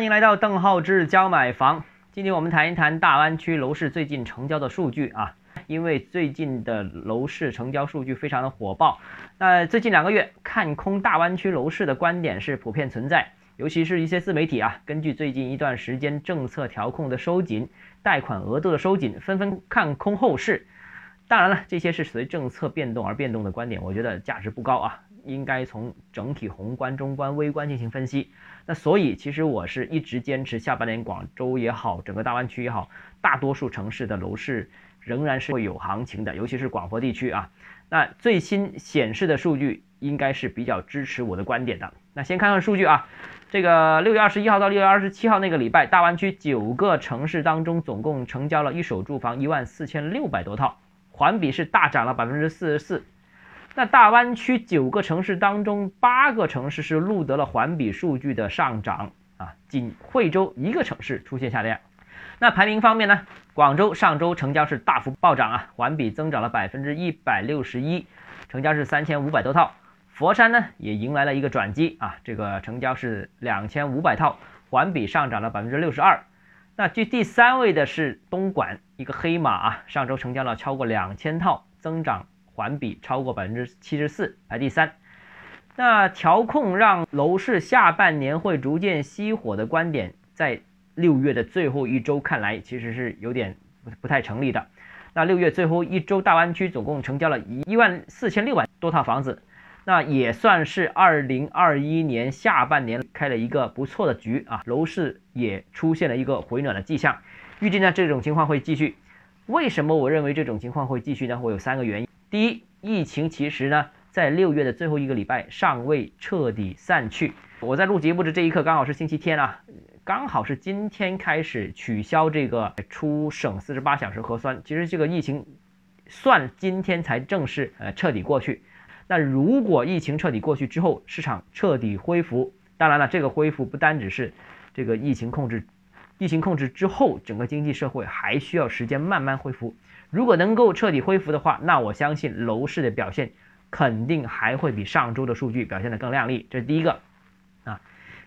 欢迎来到邓浩志教买房。今天我们谈一谈大湾区楼市最近成交的数据啊，因为最近的楼市成交数据非常的火爆。那最近两个月看空大湾区楼市的观点是普遍存在，尤其是一些自媒体啊，根据最近一段时间政策调控的收紧、贷款额度的收紧，纷纷看空后市。当然了，这些是随政策变动而变动的观点，我觉得价值不高啊。应该从整体宏观、中观、微观进行分析。那所以，其实我是一直坚持下半年广州也好，整个大湾区也好，大多数城市的楼市仍然是会有行情的，尤其是广佛地区啊。那最新显示的数据应该是比较支持我的观点的。那先看看数据啊，这个六月二十一号到六月二十七号那个礼拜，大湾区九个城市当中，总共成交了一手住房一万四千六百多套，环比是大涨了百分之四十四。那大湾区九个城市当中，八个城市是录得了环比数据的上涨啊，仅惠州一个城市出现下跌。那排名方面呢，广州上周成交是大幅暴涨啊，环比增长了百分之一百六十一，成交是三千五百多套。佛山呢也迎来了一个转机啊，这个成交是两千五百套，环比上涨了百分之六十二。那居第三位的是东莞一个黑马啊，上周成交了超过两千套，增长。环比超过百分之七十四，排第三。那调控让楼市下半年会逐渐熄火的观点，在六月的最后一周看来，其实是有点不不太成立的。那六月最后一周，大湾区总共成交了一一万四千六百多套房子，那也算是二零二一年下半年开了一个不错的局啊，楼市也出现了一个回暖的迹象。预计呢，这种情况会继续。为什么我认为这种情况会继续呢？我有三个原因。第一，疫情其实呢，在六月的最后一个礼拜尚未彻底散去。我在录节目的这一刻刚好是星期天啊，刚好是今天开始取消这个出省四十八小时核酸。其实这个疫情算今天才正式呃彻底过去。那如果疫情彻底过去之后，市场彻底恢复，当然了，这个恢复不单只是这个疫情控制，疫情控制之后，整个经济社会还需要时间慢慢恢复。如果能够彻底恢复的话，那我相信楼市的表现肯定还会比上周的数据表现的更亮丽。这是第一个，啊，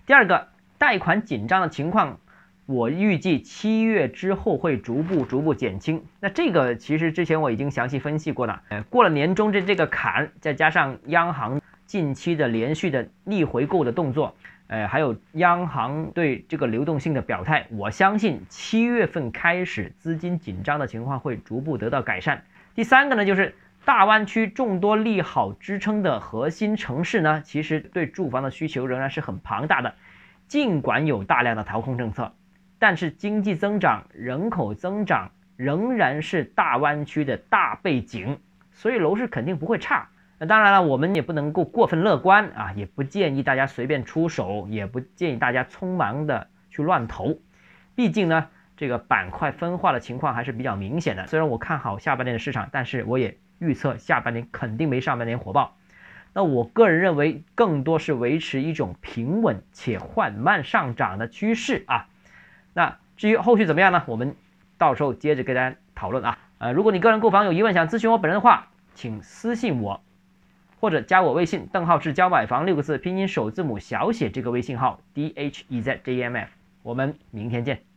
第二个，贷款紧张的情况，我预计七月之后会逐步逐步减轻。那这个其实之前我已经详细分析过了。呃，过了年终这这个坎，再加上央行近期的连续的逆回购的动作。呃，还有央行对这个流动性的表态，我相信七月份开始资金紧张的情况会逐步得到改善。第三个呢，就是大湾区众多利好支撑的核心城市呢，其实对住房的需求仍然是很庞大的。尽管有大量的调控政策，但是经济增长、人口增长仍然是大湾区的大背景，所以楼市肯定不会差。当然了，我们也不能够过分乐观啊，也不建议大家随便出手，也不建议大家匆忙的去乱投。毕竟呢，这个板块分化的情况还是比较明显的。虽然我看好下半年的市场，但是我也预测下半年肯定没上半年火爆。那我个人认为，更多是维持一种平稳且缓慢上涨的趋势啊。那至于后续怎么样呢？我们到时候接着跟大家讨论啊。呃，如果你个人购房有疑问，想咨询我本人的话，请私信我。或者加我微信，邓浩志教买房六个字拼音首字母小写这个微信号 d h e z j m f，我们明天见。